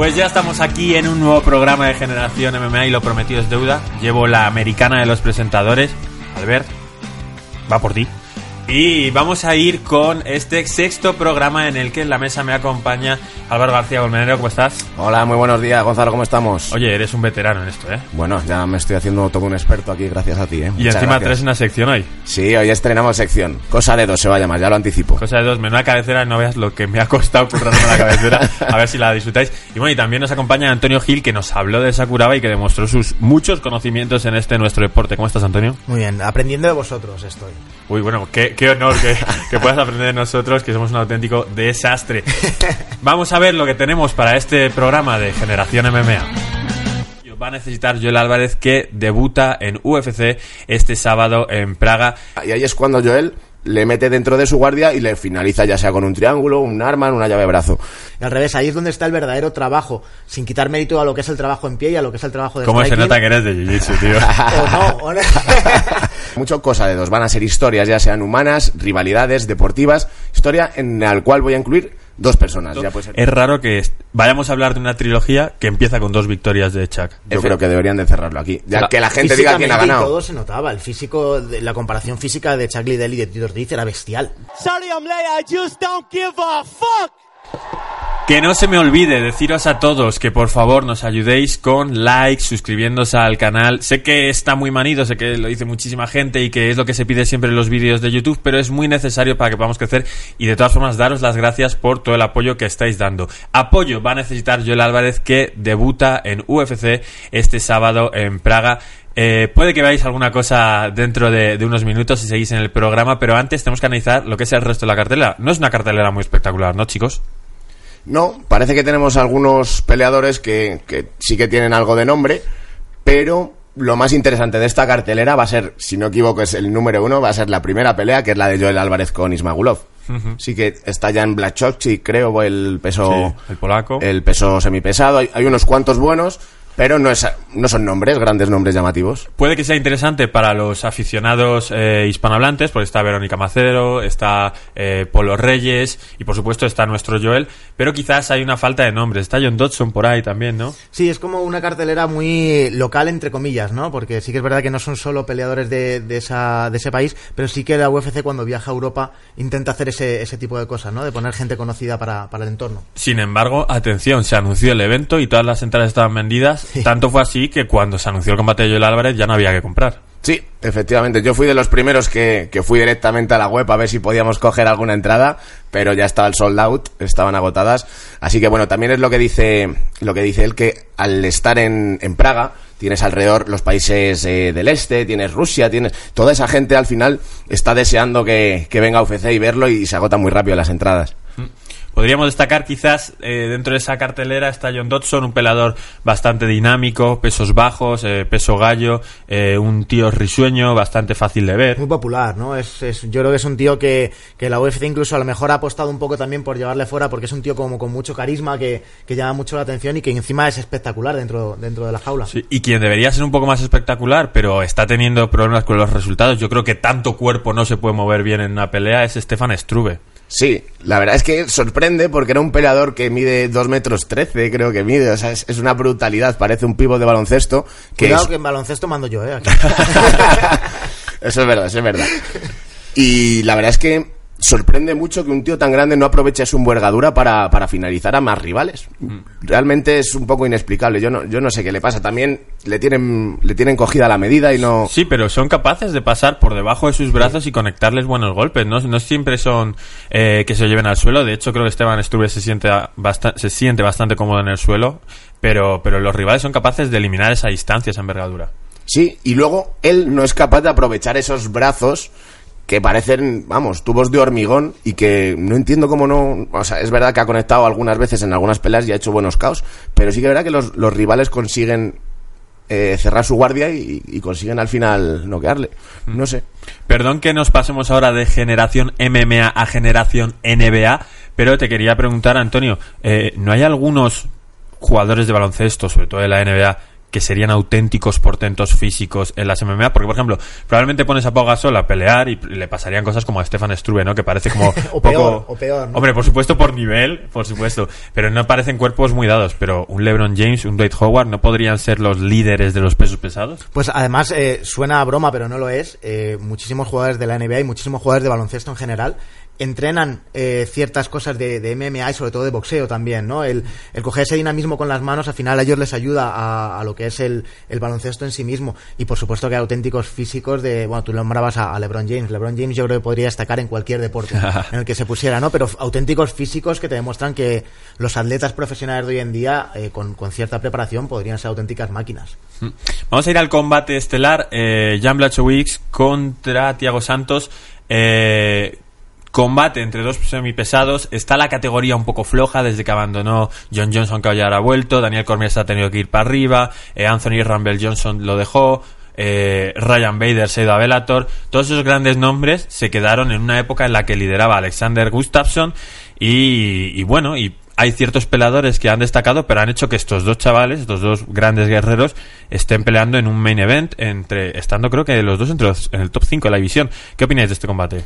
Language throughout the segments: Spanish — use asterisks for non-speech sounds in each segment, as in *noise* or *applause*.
Pues ya estamos aquí en un nuevo programa de Generación MMA y lo prometido es deuda. Llevo la americana de los presentadores. Albert, va por ti. Y vamos a ir con este sexto programa en el que en la mesa me acompaña Álvaro García Golmenero. ¿Cómo estás? Hola, muy buenos días, Gonzalo, ¿cómo estamos? Oye, eres un veterano en esto, ¿eh? Bueno, ya me estoy haciendo todo un experto aquí gracias a ti, ¿eh? Y Muchas encima gracias. traes una sección hoy. Sí, hoy estrenamos sección. Cosa de dos se va a llamar, ya lo anticipo. Cosa de dos, menuda cabecera, no veas lo que me ha costado currarme la cabecera. *laughs* A ver si la disfrutáis. Y bueno, y también nos acompaña Antonio Gil, que nos habló de Sakuraba y que demostró sus muchos conocimientos en este nuestro deporte. ¿Cómo estás, Antonio? Muy bien, aprendiendo de vosotros estoy. Uy, bueno, qué, qué honor que, que puedas aprender de nosotros, que somos un auténtico desastre. *laughs* Vamos a ver lo que tenemos para este programa de Generación MMA. Va a necesitar Joel Álvarez, que debuta en UFC este sábado en Praga. Y ahí es cuando Joel le mete dentro de su guardia y le finaliza ya sea con un triángulo, un arma, una llave de brazo. Y al revés, ahí es donde está el verdadero trabajo, sin quitar mérito a lo que es el trabajo en pie y a lo que es el trabajo de ¿Cómo se striking. nota que eres de Jiu-Jitsu, tío? *laughs* O no, o no. *laughs* Mucho cosa de dos. Van a ser historias, ya sean humanas, rivalidades, deportivas. Historia en la cual voy a incluir dos personas. Ya puede ser. Es raro que vayamos a hablar de una trilogía que empieza con dos victorias de Chuck. Yo creo que deberían de cerrarlo aquí. Ya La- que la gente diga quién ha ganado. todo se notaba, el físico, la comparación física de Chuck Liddell y de Tito Ortiz era bestial. Sorry I'm late, I just don't give a fuck. Que no se me olvide deciros a todos que por favor nos ayudéis con likes, suscribiéndose al canal. Sé que está muy manido, sé que lo dice muchísima gente y que es lo que se pide siempre en los vídeos de YouTube, pero es muy necesario para que podamos crecer y de todas formas daros las gracias por todo el apoyo que estáis dando. Apoyo va a necesitar Joel Álvarez que debuta en UFC este sábado en Praga. Eh, puede que veáis alguna cosa dentro de, unos minutos si seguís en el programa, pero antes tenemos que analizar lo que es el resto de la cartelera. No es una cartelera muy espectacular, ¿no, chicos? No, parece que tenemos algunos peleadores que, que sí que tienen algo de nombre, pero lo más interesante de esta cartelera va a ser, si no equivoco, es el número uno, va a ser la primera pelea, que es la de Joel Álvarez con Ismagulov. Sí que está ya en Blachowski, creo, el peso... Sí, el polaco. El peso semipesado. Hay, hay unos cuantos buenos, pero no, es, no son nombres, grandes nombres llamativos. Puede que sea interesante para los aficionados eh, hispanohablantes, porque está Verónica Macero, está eh, Polo Reyes y por supuesto está nuestro Joel, pero quizás hay una falta de nombres. Está John Dodson por ahí también, ¿no? Sí, es como una cartelera muy local, entre comillas, ¿no? Porque sí que es verdad que no son solo peleadores de, de, esa, de ese país, pero sí que la UFC cuando viaja a Europa intenta hacer ese, ese tipo de cosas, ¿no? De poner gente conocida para, para el entorno. Sin embargo, atención, se anunció el evento y todas las entradas estaban vendidas. Tanto fue así que cuando se anunció el combate de Joel Álvarez ya no había que comprar. Sí, efectivamente. Yo fui de los primeros que, que fui directamente a la web a ver si podíamos coger alguna entrada, pero ya estaba el sold out, estaban agotadas. Así que bueno, también es lo que dice, lo que dice él que al estar en, en Praga, tienes alrededor los países eh, del este, tienes Rusia, tienes toda esa gente al final está deseando que, que venga a UFC y verlo y se agotan muy rápido las entradas. Podríamos destacar quizás eh, dentro de esa cartelera está John Dodson, un pelador bastante dinámico, pesos bajos, eh, peso gallo, eh, un tío risueño, bastante fácil de ver. Muy popular, ¿no? Es, es- yo creo que es un tío que, que la UFC incluso a lo mejor ha apostado un poco también por llevarle fuera porque es un tío como con mucho carisma que, que llama mucho la atención y que encima es espectacular dentro, dentro de la jaula. Sí, y quien debería ser un poco más espectacular, pero está teniendo problemas con los resultados, yo creo que tanto cuerpo no se puede mover bien en una pelea, es Stefan Struve. Sí, la verdad es que sorprende porque era un peleador que mide 2 metros 13, creo que mide. O sea, es, es una brutalidad, parece un pivo de baloncesto. Que Cuidado es- que en baloncesto mando yo, ¿eh? *laughs* Eso es verdad, eso es verdad. Y la verdad es que sorprende mucho que un tío tan grande no aproveche su envergadura para, para finalizar a más rivales. Realmente es un poco inexplicable. Yo no, yo no sé qué le pasa. También le tienen, le tienen cogida la medida y no. Sí, pero son capaces de pasar por debajo de sus brazos y conectarles buenos golpes, ¿no? No siempre son eh, que se lleven al suelo. De hecho, creo que Esteban Struve se siente, se siente bastante cómodo en el suelo, pero, pero los rivales son capaces de eliminar esa distancia, esa envergadura. Sí, y luego él no es capaz de aprovechar esos brazos que parecen, vamos, tubos de hormigón y que no entiendo cómo no... O sea, es verdad que ha conectado algunas veces en algunas peleas y ha hecho buenos caos, pero sí que es verdad que los, los rivales consiguen eh, cerrar su guardia y, y consiguen al final noquearle. No sé. Perdón que nos pasemos ahora de generación MMA a generación NBA, pero te quería preguntar, Antonio, eh, ¿no hay algunos jugadores de baloncesto, sobre todo de la NBA, que serían auténticos portentos físicos en las MMA, porque por ejemplo, probablemente pones a Pau Gasol a pelear y le pasarían cosas como a Stefan Struve, ¿no? Que parece como *laughs* O poco... peor, o peor, ¿no? Hombre, por supuesto por nivel, por supuesto, pero no parecen cuerpos muy dados, pero un LeBron James, un Dwight Howard, ¿no podrían ser los líderes de los pesos pesados? Pues además eh, suena a broma, pero no lo es. Eh, muchísimos jugadores de la NBA y muchísimos jugadores de baloncesto en general entrenan eh, ciertas cosas de, de MMA y sobre todo de boxeo también, ¿no? El, el coger ese dinamismo con las manos al final a ellos les ayuda a, a lo que es el, el baloncesto en sí mismo y por supuesto que hay auténticos físicos de, bueno, tú nombrabas a, a LeBron James, LeBron James yo creo que podría destacar en cualquier deporte *laughs* en el que se pusiera, ¿no? Pero auténticos físicos que te demuestran que los atletas profesionales de hoy en día eh, con, con cierta preparación podrían ser auténticas máquinas. Vamos a ir al combate estelar, eh, Jan Blachowicz contra Thiago Santos. Eh, combate entre dos semipesados. Está la categoría un poco floja desde que abandonó John Johnson, que ya ha vuelto. Daniel Cormier se ha tenido que ir para arriba. Eh, Anthony Rumble Johnson lo dejó. Eh, Ryan Bader se ha ido a Bellator. Todos esos grandes nombres se quedaron en una época en la que lideraba Alexander Gustafsson. Y, bueno, y hay ciertos peleadores que han destacado, pero han hecho que estos dos chavales, estos dos grandes guerreros, estén peleando en un main event, entre estando creo que los dos entre los- en el top 5 de la división. ¿Qué opináis de este combate?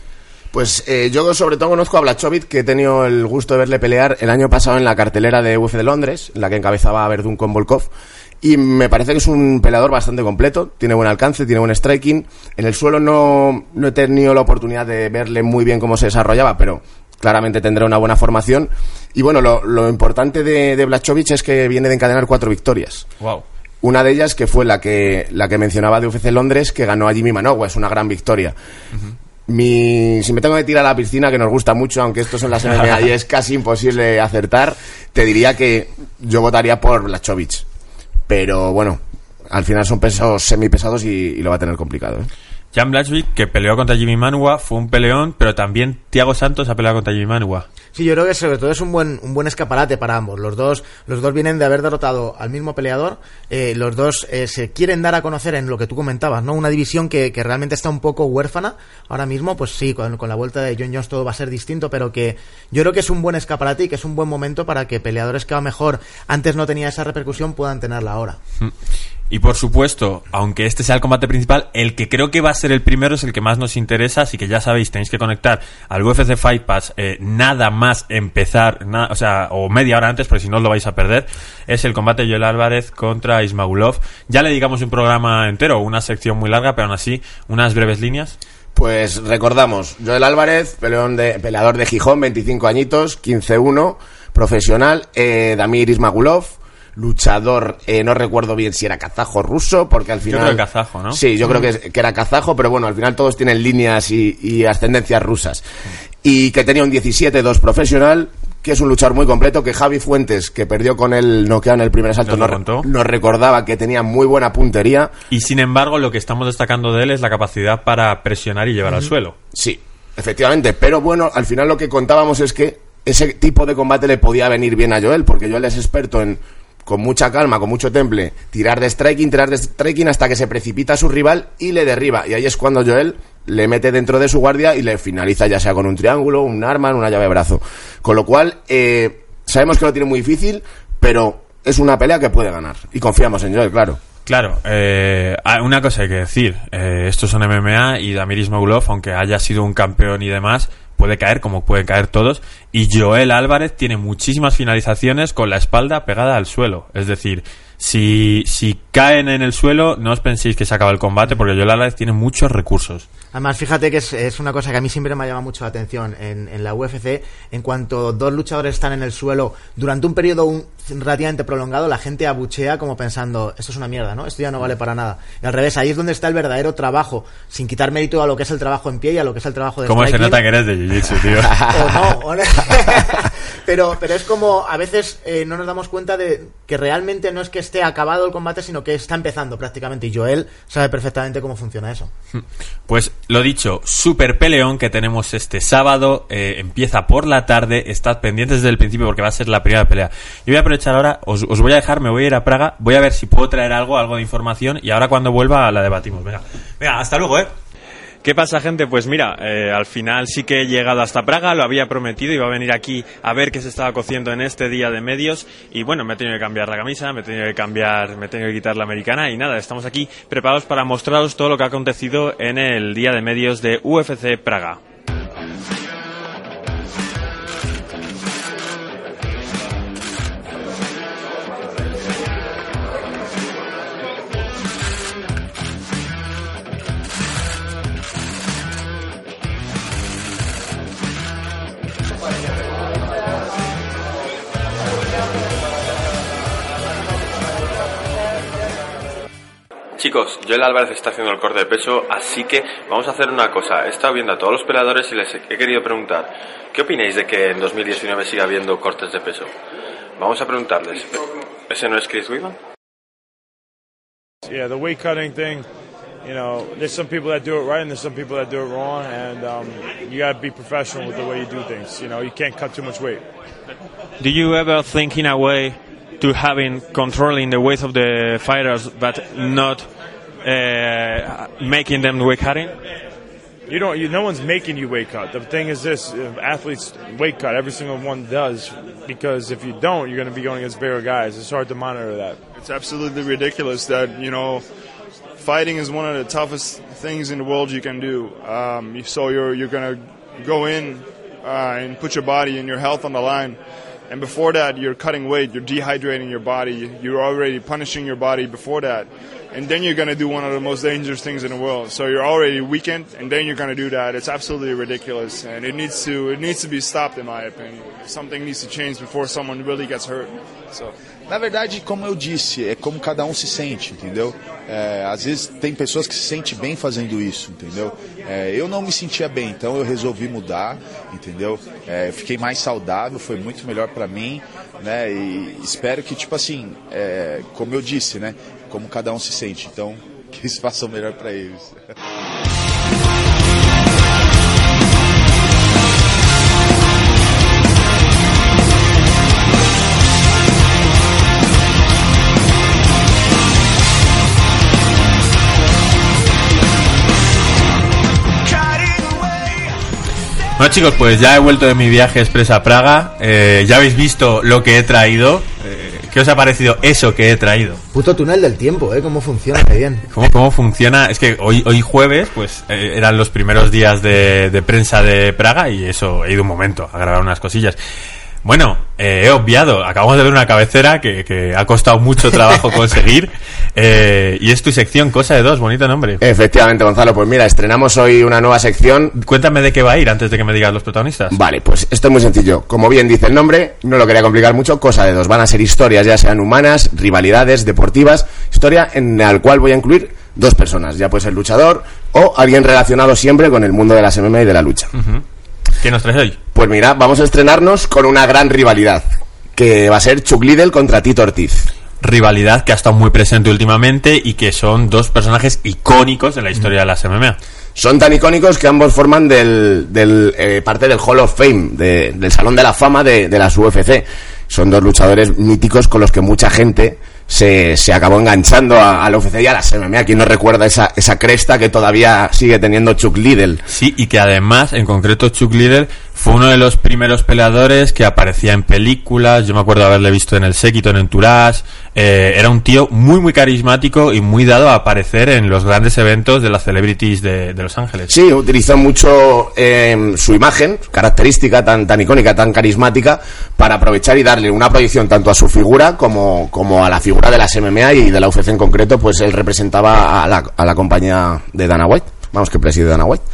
Pues eh, yo sobre todo conozco a Blachowicz, que he tenido el gusto de verle pelear el año pasado en la cartelera de UFC de Londres, en la que encabezaba a Verdun con Volkov. Y me parece que es un peleador bastante completo, tiene buen alcance, tiene buen striking. En el suelo no, no he tenido la oportunidad de verle muy bien cómo se desarrollaba, pero claramente tendrá una buena formación. Y bueno, lo, lo importante de, de Blachowicz es que viene de encadenar cuatro victorias. Wow. Una de ellas que fue la que, la que mencionaba de UFC Londres, que ganó a Jimmy Manowa, es una gran victoria. Mi, si me tengo que tirar a la piscina, que nos gusta mucho, aunque estos son las MMA y es casi imposible acertar, te diría que yo votaría por Blachowicz. Pero bueno, al final son pesos semipesados y, y lo va a tener complicado. ¿eh? Jan Blachowicz, que peleó contra Jimmy Manua, fue un peleón, pero también Thiago Santos ha peleado contra Jimmy Manua. Sí, yo creo que sobre todo es un buen, un buen escaparate para ambos. Los dos, los dos vienen de haber derrotado al mismo peleador. eh, los dos eh, se quieren dar a conocer en lo que tú comentabas, ¿no? Una división que, que realmente está un poco huérfana. Ahora mismo, pues sí, con, con la vuelta de John Jones todo va a ser distinto, pero que yo creo que es un buen escaparate y que es un buen momento para que peleadores que a lo mejor antes no tenía esa repercusión puedan tenerla ahora. Y por supuesto, aunque este sea el combate principal, el que creo que va a ser el primero es el que más nos interesa, así que ya sabéis, tenéis que conectar al UFC Fight Pass eh, nada más empezar, o sea, o media hora antes, porque si no os lo vais a perder. Es el combate de Joel Álvarez contra Ismagulov. Ya le digamos un programa entero, una sección muy larga, pero aún así, unas breves líneas. Pues recordamos, Joel Álvarez, peleón de, peleador de Gijón, 25 añitos, 15-1, profesional, eh, Damir Ismagulov, luchador, eh, no recuerdo bien si era kazajo o ruso, porque al final... creo que kazajo, ¿no? Sí, yo creo que, es- que era kazajo, pero bueno, al final todos tienen líneas y, y ascendencias rusas. Y que tenía un 17-2 profesional, que es un luchador muy completo, que Javi Fuentes, que perdió con el noqueo en el primer asalto, nos recordaba que tenía muy buena puntería. Y sin embargo, lo que estamos destacando de él es la capacidad para presionar y llevar al suelo. Sí, efectivamente. Pero bueno, al final lo que contábamos es que ese tipo de combate le podía venir bien a Joel, porque Joel es experto en, con mucha calma, con mucho temple, tirar de striking, tirar de striking hasta que se precipita a su rival y le derriba. Y ahí es cuando Joel le mete dentro de su guardia y le finaliza ya sea con un triángulo, un arma, una llave de brazo. Con lo cual, eh, sabemos que lo tiene muy difícil, pero es una pelea que puede ganar. Y confiamos en Joel, claro. Claro, eh, ah, una cosa hay que decir, eh, estos son MMA y Damir Ismagulov, aunque haya sido un campeón y demás, puede caer como pueden caer todos, y Joel Álvarez tiene muchísimas finalizaciones con la espalda pegada al suelo, es decir, si, si caen en el suelo, no os penséis que se acaba el combate, porque Joel Álvarez tiene muchos recursos. Además, fíjate que es, es una cosa que a mí siempre me llama mucho la atención en, en la UFC. En cuanto dos luchadores están en el suelo durante un periodo un- relativamente prolongado, la gente abuchea como pensando, esto es una mierda, ¿no? Esto ya no vale para nada. Y al revés, ahí es donde está el verdadero trabajo, sin quitar mérito a lo que es el trabajo en pie y a lo que es el trabajo de ¿Cómo se striking. nota que eres de Jiu-Jitsu, tío? *laughs* o no, o no. *laughs* pero, pero es como a veces eh, no nos damos cuenta de que realmente no es que esté acabado el combate, sino que está empezando prácticamente. Y Joel sabe perfectamente cómo funciona eso. *laughs* Pues lo dicho, super peleón que tenemos este sábado, eh, empieza por la tarde, estad pendientes desde el principio porque va a ser la primera pelea. Yo voy a aprovechar ahora, os, os voy a dejar, me voy a ir a Praga, voy a ver si puedo traer algo, algo de información y ahora cuando vuelva la debatimos. Venga, venga hasta luego, eh. ¿Qué pasa, gente? Pues mira, eh, al final sí que he llegado hasta Praga, lo había prometido, iba a venir aquí a ver qué se estaba cociendo en este día de medios y bueno, me he tenido que cambiar la camisa, me he tenido que cambiar, me he tenido que quitar la americana y nada, estamos aquí preparados para mostraros todo lo que ha acontecido en el día de medios de UFC Praga. Chicos, Joel Álvarez está haciendo el corte de peso, así que vamos a hacer una cosa. He estado viendo a todos los peleadores y les he querido preguntar, ¿qué opináis de que en 2019 siga habiendo cortes de peso? Vamos a preguntarles, ¿ese no es Chris Weidman? Yeah, the weight cutting thing, you know, there's some people that do it right and there's some people that do it wrong, and um, you gotta be professional with the way you do things. You know, you can't cut too much weight. Do you ever think in a way to having controlling the weight of the fighters, but not uh, making them weight cutting? You don't. You, no one's making you weight cut. The thing is this: if athletes weight cut. Every single one does because if you don't, you're going to be going against bigger guys. It's hard to monitor that. It's absolutely ridiculous that you know, fighting is one of the toughest things in the world you can do. Um, so you're you're going to go in uh, and put your body and your health on the line. And before that, you're cutting weight, you're dehydrating your body, you're already punishing your body before that. And then you're going to do one of the most dangerous things in the world. So you're already weakened, and then you're going to do that. It's absolutely ridiculous, and it needs to it needs to be stopped, in my opinion. Something needs to change before someone really gets hurt. So. Na verdade, como eu disse, é como cada um se sente, entendeu? É, às vezes tem pessoas que se sentem bem fazendo isso, entendeu? É, eu não me sentia bem, então eu resolvi mudar, entendeu? É, fiquei mais saudável, foi muito melhor para mim, né? E espero que, tipo assim, é, como eu disse, né? Como cada um se sente, então *laughs* que eles façam melhor para eles. Bueno chicos, pues ya he vuelto de mi viaje expresa a Praga. Eh, ya habéis visto lo que he traído. Eh, ¿Qué os ha parecido eso que he traído? Puto túnel del tiempo, ¿eh? Cómo funciona, qué bien. ¿Cómo, cómo funciona? Es que hoy, hoy jueves, pues eh, eran los primeros días de, de prensa de Praga y eso, he ido un momento a grabar unas cosillas. Bueno, eh, he obviado, acabamos de ver una cabecera que, que ha costado mucho trabajo *laughs* conseguir eh, y es tu sección Cosa de Dos, bonito nombre. Efectivamente, Gonzalo, pues mira, estrenamos hoy una nueva sección. Cuéntame de qué va a ir antes de que me digas los protagonistas. Vale, pues esto es muy sencillo. Como bien dice el nombre, no lo quería complicar mucho, Cosa de Dos. Van a ser historias, ya sean humanas, rivalidades, deportivas, historia en la cual voy a incluir dos personas, ya puede ser luchador o alguien relacionado siempre con el mundo de las MMA y de la lucha. ¿Qué nos traes hoy? Pues mira, vamos a estrenarnos con una gran rivalidad, que va a ser Chuck Liddell contra Tito Ortiz. Rivalidad que ha estado muy presente últimamente y que son dos personajes icónicos de la historia de las MMA. Son tan icónicos que ambos forman del, del, eh, parte del Hall of Fame, de- del Salón de la Fama de, de las UFC. Son dos luchadores míticos con los que mucha gente se, se acabó enganchando a, la UFC y a las MMA. ¿Quién no recuerda esa, esa cresta que todavía sigue teniendo Chuck Liddell? Sí, y que además, en concreto, Chuck Liddell fue uno de los primeros peleadores que aparecía en películas. Yo me acuerdo haberle visto en El Séquito, en Entourage. Eh, era un tío muy, muy carismático y muy dado a aparecer en los grandes eventos de las celebrities de, de Los Ángeles. Sí, utilizó mucho eh, su imagen, característica tan, tan icónica, tan carismática, para aprovechar y darle una proyección tanto a su figura como, como a la figura de las MMA y de la UFC en concreto, pues él representaba a la, a la compañía de Dana White. Vamos, que preside Dana White.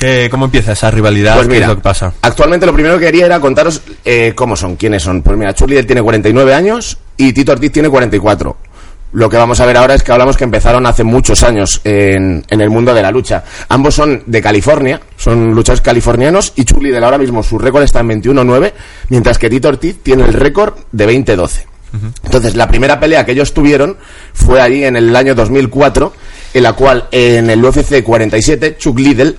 ¿Qué, ¿Cómo empieza esa rivalidad? Pues ¿Qué mira, es lo que pasa? actualmente lo primero que quería era contaros eh, cómo son, quiénes son. Pues mira, Chuck Liddell tiene 49 años y Tito Ortiz tiene 44. Lo que vamos a ver ahora es que hablamos que empezaron hace muchos años en, en el mundo de la lucha. Ambos son de California, son luchadores californianos y Chuck Liddell ahora mismo su récord está en 21-9, mientras que Tito Ortiz tiene el récord de 20-12. Entonces, la primera pelea que ellos tuvieron fue ahí en el año 2004, en la cual en el UFC 47 Chuck Liddell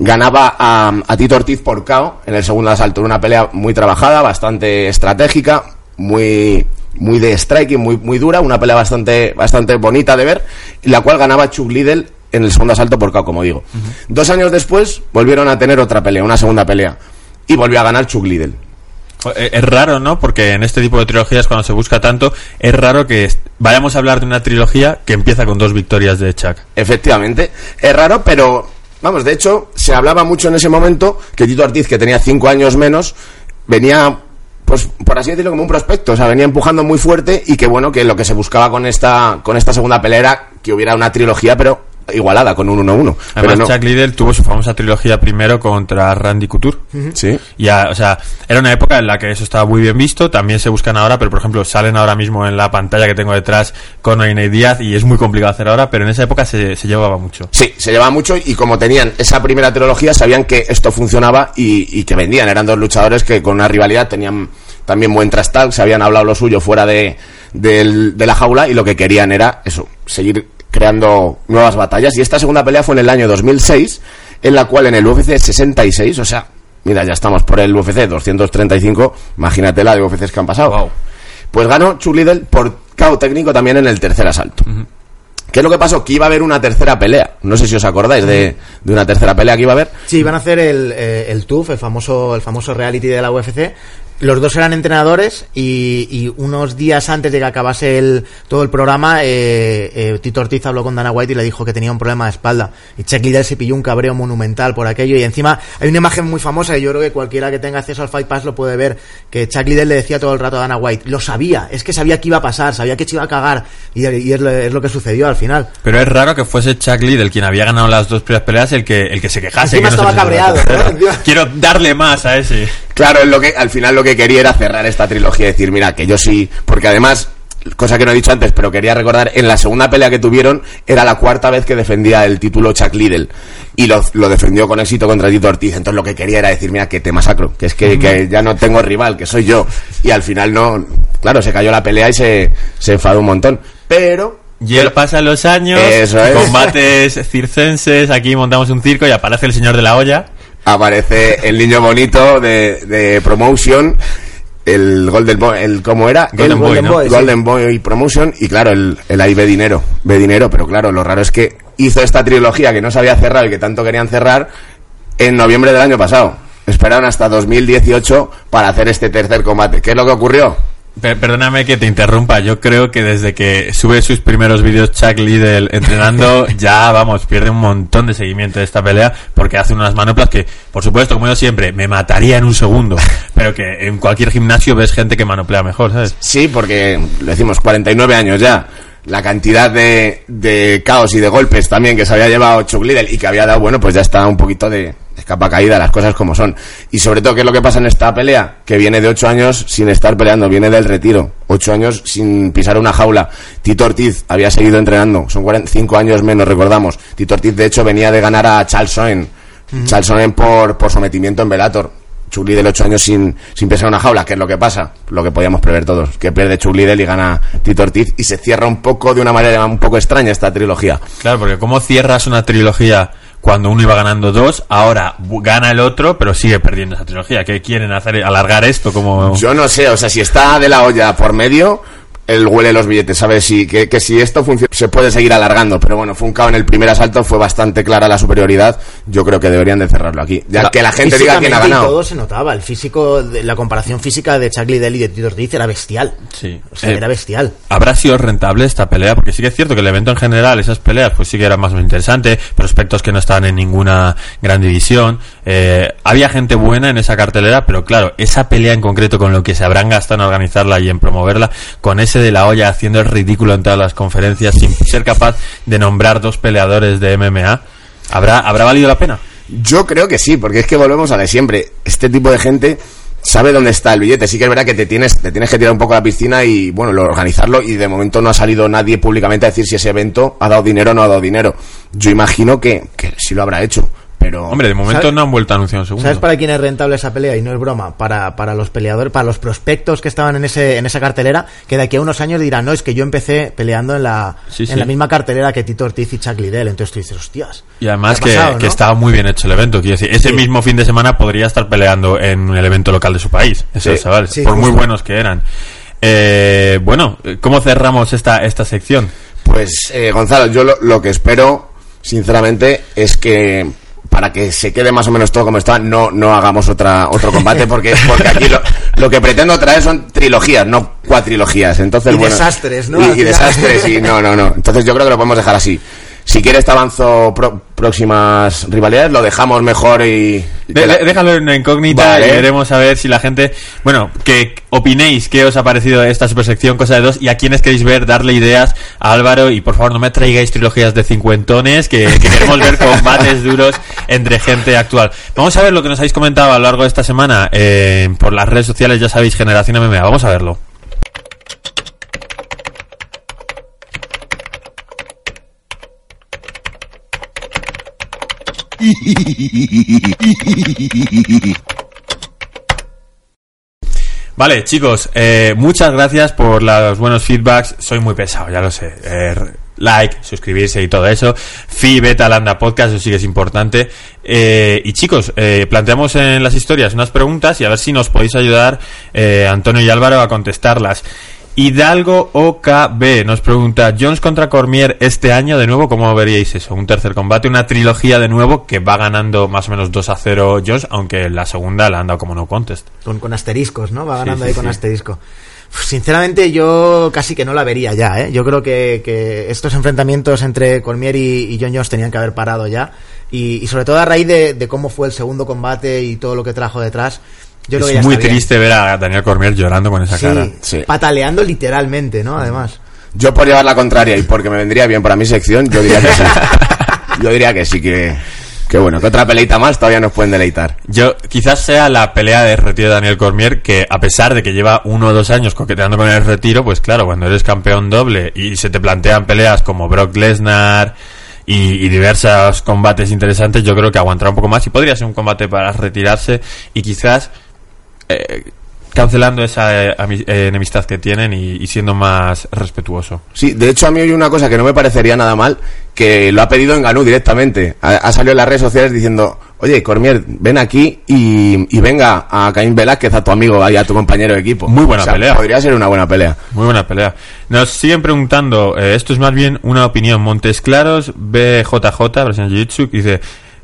ganaba a, a Tito Ortiz por KO en el segundo asalto. Una pelea muy trabajada, bastante estratégica, muy muy de striking, muy muy dura, una pelea bastante bastante bonita de ver, la cual ganaba Chuck Liddell en el segundo asalto por KO, como digo. Dos años después volvieron a tener otra pelea, una segunda pelea. Y volvió a ganar Chuck Liddell. Eh, Es raro, ¿no? Porque en este tipo de trilogías, cuando se busca tanto, es raro que vayamos a hablar de una trilogía que empieza con dos victorias de Chuck. Efectivamente. Es raro, pero vamos, de hecho, se hablaba mucho en ese momento que Tito Ortiz, que tenía cinco años menos, venía, pues, por así decirlo, como un prospecto. O sea, venía empujando muy fuerte y que bueno, que lo que se buscaba con esta, con esta segunda pelea era que hubiera una trilogía, pero igualada, con un 1-1. Pero Además, no. Chuck Liddell tuvo su famosa trilogía primero contra Randy Couture. Sí. Ya, o sea, era una época en la que eso estaba muy bien visto, también se buscan ahora, pero por ejemplo, salen ahora mismo en la pantalla que tengo detrás con y Díaz y es muy complicado hacer ahora, pero en esa época se, se llevaba mucho. Sí, se llevaba mucho y como tenían esa primera trilogía, sabían que esto funcionaba y, y que vendían. Eran dos luchadores que con una rivalidad tenían también buen trastal, se habían hablado lo suyo fuera de, de la jaula y lo que querían era eso, seguir creando nuevas batallas. Y esta segunda pelea fue en el año 2006, en la cual en el UFC 66, o sea, mira, ya estamos por el UFC 235, imagínate la de UFCs que han pasado. Wow. Pues ganó Chuck Liddell por KO técnico también en el tercer asalto. ¿Qué es lo que pasó? Que iba a haber una tercera pelea. No sé si os acordáis de, de una tercera pelea que iba a haber. Sí, iban a hacer el, eh, el TUF, el famoso, el famoso reality de la UFC. Los dos eran entrenadores y, y unos días antes de que acabase el, todo el programa, eh, eh, Tito Ortiz habló con Dana White y le dijo que tenía un problema de espalda. Y Chuck Liddell se pilló un cabreo monumental por aquello. Y encima hay una imagen muy famosa y yo creo que cualquiera que tenga acceso al Fight Pass lo puede ver, que Chuck Liddell le decía todo el rato a Dana White, lo sabía, es que sabía que iba a pasar, sabía que se iba a cagar. Y, y es, lo, es lo que sucedió al final. Pero es raro que fuese Chuck Liddell quien había ganado las dos primeras peleas el que, el que se quejase. Encima que no estaba cabreado, *laughs* Quiero darle más a ese. Claro, es lo que, al final lo que quería era cerrar esta trilogía y decir, mira, que yo sí, porque además, cosa que no he dicho antes, pero quería recordar, en la segunda pelea que tuvieron, era la cuarta vez que defendía el título Chuck Liddell. Y lo, lo defendió con éxito contra Tito Ortiz. Entonces lo que quería era decir, mira, que te masacro, que es que, que ya no tengo rival, que soy yo. Y al final no, claro, se cayó la pelea y se, se enfadó un montón. Pero, Y él pasa los años, Eso es. combates circenses, aquí montamos un circo y aparece el señor de la olla. Aparece el niño bonito de, de Promotion, el Golden Boy, el, ¿cómo era? Golden el Boy, Golden ¿no? Boy, sí. Golden Boy Promotion, y claro, el, el ahí ve dinero, ve dinero, pero claro, lo raro es que hizo esta trilogía que no se había cerrado y que tanto querían cerrar en noviembre del año pasado. Esperaron hasta 2018 para hacer este tercer combate. ¿Qué es lo que ocurrió? Per- perdóname que te interrumpa, yo creo que desde que sube sus primeros vídeos Chuck Liddell entrenando, *laughs* ya vamos, pierde un montón de seguimiento de esta pelea porque hace unas manoplas que, por supuesto, como yo siempre, me mataría en un segundo, *laughs* pero que en cualquier gimnasio ves gente que manoplea mejor, ¿sabes? Sí, porque lo decimos, 49 años ya. La cantidad de, de caos y de golpes también que se había llevado Chuck Liddell y que había dado, bueno, pues ya está un poquito de, de capa caída, las cosas como son. Y sobre todo, ¿qué es lo que pasa en esta pelea? Que viene de 8 años sin estar peleando, viene del retiro. 8 años sin pisar una jaula. Tito Ortiz había seguido entrenando, son 45 años menos, recordamos. Tito Ortiz, de hecho, venía de ganar a Charles Soen. Charles Soen por, por sometimiento en Velator. Chuck Liddell ocho años sin, sin pisar una jaula, ¿qué es lo que pasa? Lo que podíamos prever todos, que pierde Chuck Liddell y gana Tito Ortiz y se cierra un poco de una manera un poco extraña esta trilogía. Claro, porque ¿cómo cierras una trilogía cuando uno iba ganando dos, ahora gana el otro, pero sigue perdiendo esa trilogía? ¿Qué quieren hacer? ¿Alargar esto como...? Yo no sé, o sea, si está de la olla por medio, él huele los billetes, ¿sabes? Si, que, que si esto funciona, se puede seguir alargando, pero bueno, fue un en el primer asalto, fue bastante clara la superioridad, yo creo que deberían de cerrarlo aquí. Ya La- que la gente diga quién ha y ganado. todo se notaba. El físico, de- la comparación física de Chuck Liddell y de Tito Ortiz era bestial. Sí. O sea, Eh, era bestial. ¿Habrá sido rentable esta pelea? Porque sí que es cierto que el evento en general, esas peleas, pues sí que era más o menos interesante, prospectos que no estaban en ninguna gran división, eh, había gente buena en esa cartelera, pero claro, esa pelea en concreto con lo que se habrán gastado en organizarla y en promoverla, con ese de la olla haciendo el ridículo en todas las conferencias sin ser capaz de nombrar dos peleadores de MMA, ¿habrá, ¿habrá valido la pena? Yo creo que sí, porque es que volvemos a la de siempre. Este tipo de gente sabe dónde está el billete. Sí que es verdad que te tienes, te tienes que tirar un poco a la piscina y, bueno, lo, organizarlo. Y de momento no ha salido nadie públicamente a decir si ese evento ha dado dinero o no ha dado dinero. Yo imagino que, que sí lo habrá hecho. Pero. Hombre, de momento ¿Sabes? no han vuelto a anunciar un segundo. ¿Sabes para quién es rentable esa pelea? Y no es broma. Para, para los peleadores, para los prospectos que estaban en ese en esa cartelera, que de aquí a unos años dirán, no, es que yo empecé peleando en la, Sí, en sí. la misma cartelera que Tito Ortiz y Chuck Liddell. Entonces tú dices, hostias. Y además ¿qué que, estaba muy bien hecho el evento. Quiero decir, ese Sí. mismo fin de semana podría estar peleando en el evento local de su país. Esos Sí. chavales, Sí, por muy buenos que eran. Eh, bueno, ¿cómo cerramos esta, esta sección? Pues, eh, Gonzalo, yo lo, lo que espero sinceramente, es que para que se quede más o menos todo como está, no, no hagamos otra, otro combate, porque, porque aquí lo, lo que pretendo traer son trilogías, no cuatrilogías. Entonces, Y bueno, desastres, ¿no? Y, desastres, y no, no, no. Entonces yo creo que lo podemos dejar así. Si quieres te avanzo pro- próximas rivalidades, lo dejamos mejor y... y De- que la- de- déjalo en una incógnita Vale. y veremos a ver si la gente. Bueno, que opinéis qué os ha parecido esta supersección, cosa de dos, y a quienes queréis ver, darle ideas a Álvaro. Y por favor, no me traigáis trilogías de cincuentones, que, que queremos ver *laughs* combates duros entre gente actual. Vamos a ver lo que nos habéis comentado a lo largo de esta semana eh, por las redes sociales, ya sabéis, Generación MMA. Vamos a verlo. Vale, chicos, eh, muchas gracias por los buenos feedbacks. Soy muy pesado, ya lo sé. Eh, like, suscribirse y todo eso. Fi, Beta, Landa Podcast, eso sí que es importante. Eh, y chicos, planteamos en las historias unas preguntas y a ver si nos podéis ayudar, Antonio y Álvaro, a contestarlas. Hidalgo OKB nos pregunta, Jones contra Cormier este año de nuevo, ¿cómo veríais eso? Un tercer combate, una trilogía de nuevo que va ganando más o menos 2 a 0 Jones, aunque la segunda la han dado como no contest. Con, con asteriscos, ¿no? Va ganando sí, ahí con sí. asterisco. Uf, Sinceramente, yo casi que no la vería ya, ¿eh? Yo creo que, que estos enfrentamientos entre Cormier y, y John Jones tenían que haber parado ya. Y, y sobre todo a raíz de, de cómo fue el segundo combate y todo lo que trajo detrás. Yo creo que ya es muy está bien. triste ver a Daniel Cormier llorando con esa Sí, cara. Sí. pataleando literalmente, ¿no? Además. Yo por llevar la contraria y porque me vendría bien para mi sección, yo diría que sí. *laughs* Yo diría que sí, que, que bueno, que otra peleita más todavía nos pueden deleitar. Yo quizás sea la pelea de retiro de Daniel Cormier que a pesar de que lleva uno o dos años coqueteando con el retiro, pues claro, cuando eres campeón doble y se te plantean peleas como Brock Lesnar y, y diversos combates interesantes, yo creo que aguantará un poco más y podría ser un combate para retirarse y quizás eh, cancelando esa eh, eh, enemistad que tienen y, y siendo más respetuoso. Sí, de hecho a mí hay una cosa que no me parecería nada mal, que lo ha pedido en Ganú directamente. Ha, ha salido en las redes sociales diciendo, oye, Cormier, ven aquí y, y venga a Caín Velázquez, a tu amigo y a tu compañero de equipo. Muy buena O sea, pelea. Podría ser una buena pelea. Muy buena pelea. Nos siguen preguntando, eh, esto es más bien una opinión. Montes Claros, BJJ, Brasil Jiu-Jitsu, dice,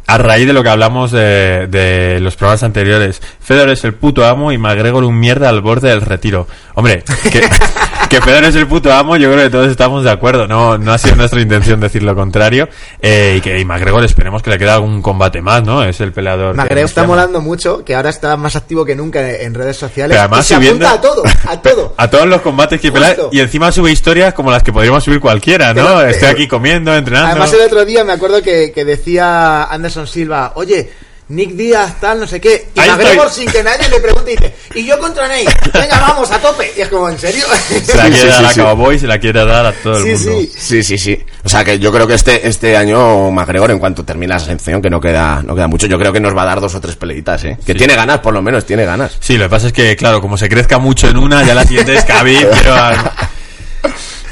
a raíz de lo que hablamos de, de los programas anteriores, Fedor es el puto amo y McGregor un mierda al borde del retiro. Hombre, que, *laughs* que Fedor es el puto amo, yo creo que todos estamos de acuerdo. No, no ha sido nuestra intención decir lo contrario. Eh, y que y McGregor esperemos que le quede algún combate más, ¿no? Es el peleador. McGregor está llama. molando mucho, que ahora está más activo que nunca en redes sociales. Pero además y se subiendo- apunta a todo, a *laughs* todo. A todos los combates que pelea y encima sube historias como las que podríamos subir cualquiera, ¿no? Pero- Estoy aquí comiendo, entrenando. Además, el otro día me acuerdo que, que decía Anderson Silva, oye, Nick Díaz, tal, no sé qué. Y Ahí McGregor, estoy. sin que nadie le pregunte, dice, y yo contra Nate, venga, vamos, a tope. Y es como, ¿en serio? Se la quiere sí, dar sí, a sí. Cowboy, se la quiere dar a todo el Sí, mundo. sí. Sí, sí, sí. O sea que yo creo que este, este año McGregor, en cuanto termine la selección, que no queda, no queda mucho, yo creo que nos va a dar dos o tres peleitas, ¿eh? Que tiene ganas, por lo menos, tiene ganas. Sí, lo que pasa es que, claro, como se crezca mucho en una, ya la siguiente es Khabib, *laughs* pero...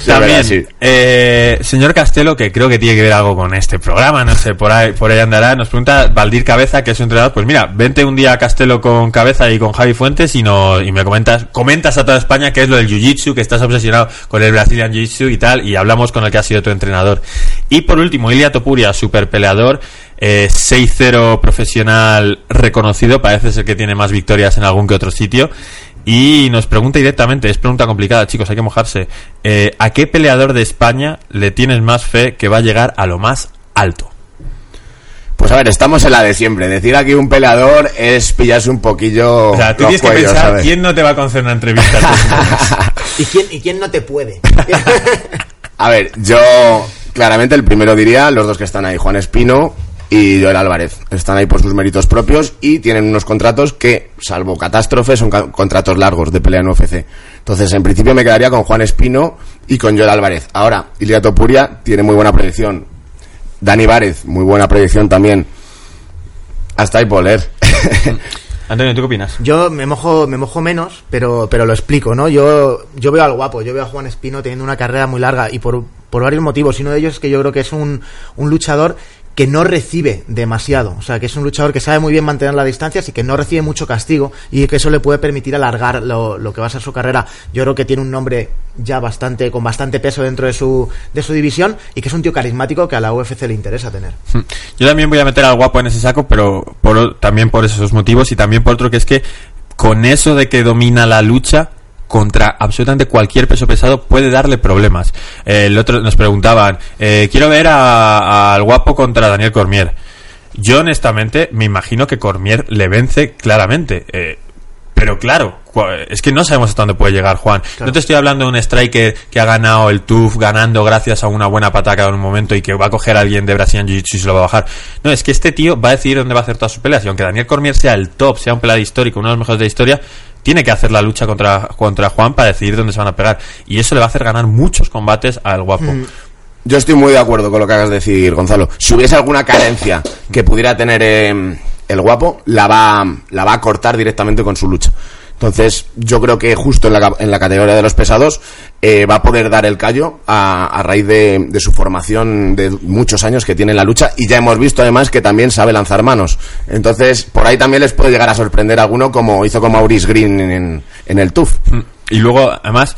Sí, También, verdad, sí. eh, señor Castelo, que creo que tiene que ver algo con este programa, no sé, por ahí, por ahí andará, nos pregunta Valdir Cabeza, que es su entrenador, pues mira, vente un día a Castelo con Cabeza y con Javi Fuentes y, no, y me comentas, comentas a toda España qué es lo del Jiu-Jitsu, que estás obsesionado con el Brazilian Jiu-Jitsu y tal, y hablamos con el que ha sido tu entrenador. Y por último, Ilia Topuria, super peleador, eh, 6-0 profesional reconocido, parece ser que tiene más victorias en algún que otro sitio. Y nos pregunta directamente, es pregunta complicada, chicos, hay que mojarse. Eh, ¿A qué peleador de España le tienes más fe que va a llegar a lo más alto? Pues a ver, estamos en la de siempre. Decir aquí un peleador es pillarse un poquillo. O sea, tú los tienes que pensar ¿sabes? quién no te va a conceder una entrevista. *laughs* ¿Y quién, ¿Y quién no te puede? *laughs* A ver, yo claramente el primero diría los dos que están ahí, Juan Espino y Joel Álvarez. Están ahí por sus méritos propios y tienen unos contratos que, salvo catástrofes, son ca- contratos largos de pelea en UFC. Entonces, en principio me quedaría con Juan Espino y con Joel Álvarez. Ahora, Ilia Topuria tiene muy buena proyección. Dani Várez, muy buena proyección también. Hasta ahí puedo leer. *laughs* Antonio, ¿tú qué opinas? Yo me mojo, me mojo menos, pero, pero lo explico, ¿no? Yo, yo veo al guapo, yo veo a Juan Espino teniendo una carrera muy larga y por, por varios motivos. Y uno de ellos es que yo creo que es un, un luchador que no recibe demasiado. O sea, que es un luchador que sabe muy bien mantener las distancias y que no recibe mucho castigo y que eso le puede permitir alargar lo, lo que va a ser su carrera. Yo creo que tiene un nombre ya bastante, con bastante peso dentro de su, de su división y que es un tío carismático que a la UFC le interesa tener. Yo también voy a meter al guapo en ese saco, pero por, también por esos motivos y también por otro que es que con eso de que domina la lucha, contra absolutamente cualquier peso pesado puede darle problemas. Eh, el otro nos preguntaban, eh, quiero ver al guapo contra Daniel Cormier. Yo honestamente me imagino que Cormier le vence claramente. eh, pero claro, es que no sabemos hasta dónde puede llegar Juan. No te estoy hablando de un striker que ha ganado el TUF ganando gracias a una buena pataca en un momento y que va a coger a alguien de Brazilian Jiu-Jitsu y se lo va a bajar. No, es que este tío va a decidir dónde va a hacer todas sus peleas. Y aunque Daniel Cormier sea el top, sea un pelado histórico, uno de los mejores de la historia, tiene que hacer la lucha contra, contra Juan para decidir dónde se van a pegar. Y eso le va a hacer ganar muchos combates al guapo. Yo estoy muy de acuerdo con lo que hagas de decir, Gonzalo. Si hubiese alguna carencia que pudiera tener eh, el guapo, la va, la va a cortar directamente con su lucha. Entonces, yo creo que justo en la, en la categoría de los pesados eh, va a poder dar el callo a, a raíz de, su formación de muchos años que tiene en la lucha y ya hemos visto además que también sabe lanzar manos. Entonces, por ahí también les puede llegar a sorprender a alguno como hizo con Maurice Green en, en el TUF. Y luego, además,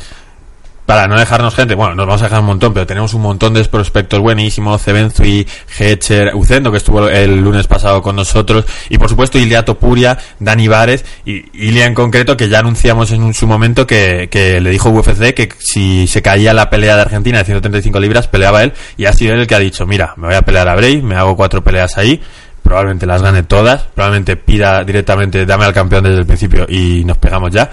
para no dejarnos gente, bueno, nos vamos a dejar un montón, pero tenemos un montón de prospectos buenísimos, Cebenzui, Hecher, Ucendo, que estuvo el lunes pasado con nosotros, y por supuesto Ilia Topuria, Dani Vares, y Ilia en concreto, que ya anunciamos en su momento que, que le dijo UFC que si se caía la pelea de Argentina de 135 libras, peleaba él, y ha sido él el que ha dicho, mira, me voy a pelear a Bray, me hago cuatro peleas ahí, probablemente las gane todas, probablemente pida directamente, dame al campeón desde el principio y nos pegamos ya,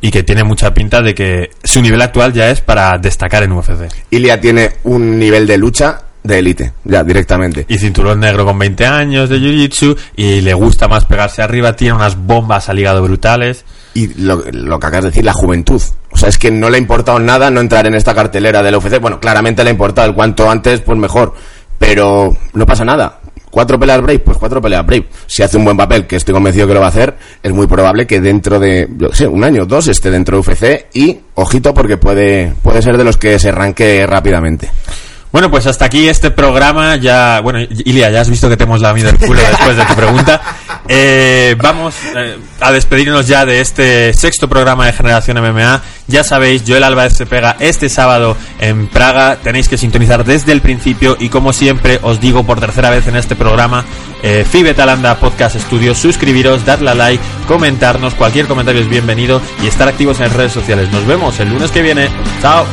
y que tiene mucha pinta de que su nivel actual ya es para destacar en UFC. Ilia tiene un nivel de lucha de élite, ya directamente. Y cinturón negro con 20 años de Jiu-Jitsu y le gusta más pegarse arriba, tiene unas bombas al hígado brutales. Y lo, lo que acabas de decir, la juventud. O sea, es que no le ha importado nada no entrar en esta cartelera del UFC. Bueno, claramente le ha importado el cuanto antes, pues mejor. Pero no pasa nada. Cuatro peleas Brave, pues cuatro peleas Brave. Si hace un buen papel, que estoy convencido que lo va a hacer, es muy probable que dentro de, sé, un año o dos esté dentro de UFC y, ojito, porque puede, puede ser de los que se arranque rápidamente. Bueno, pues hasta aquí este programa. Ya, bueno, Ilia, ya has visto que te hemos lamido el culo después de tu pregunta. Eh, vamos eh, a despedirnos ya de este sexto programa de Generación MMA. Ya sabéis, Joel Álvarez se pega este sábado en Praga. Tenéis que sintonizar desde el principio y como siempre os digo por tercera vez en este programa, eh, Fibe Talanda Podcast Studio, suscribiros, darle a like, comentarnos, cualquier comentario es bienvenido y estar activos en redes sociales. Nos vemos el lunes que viene. Chao.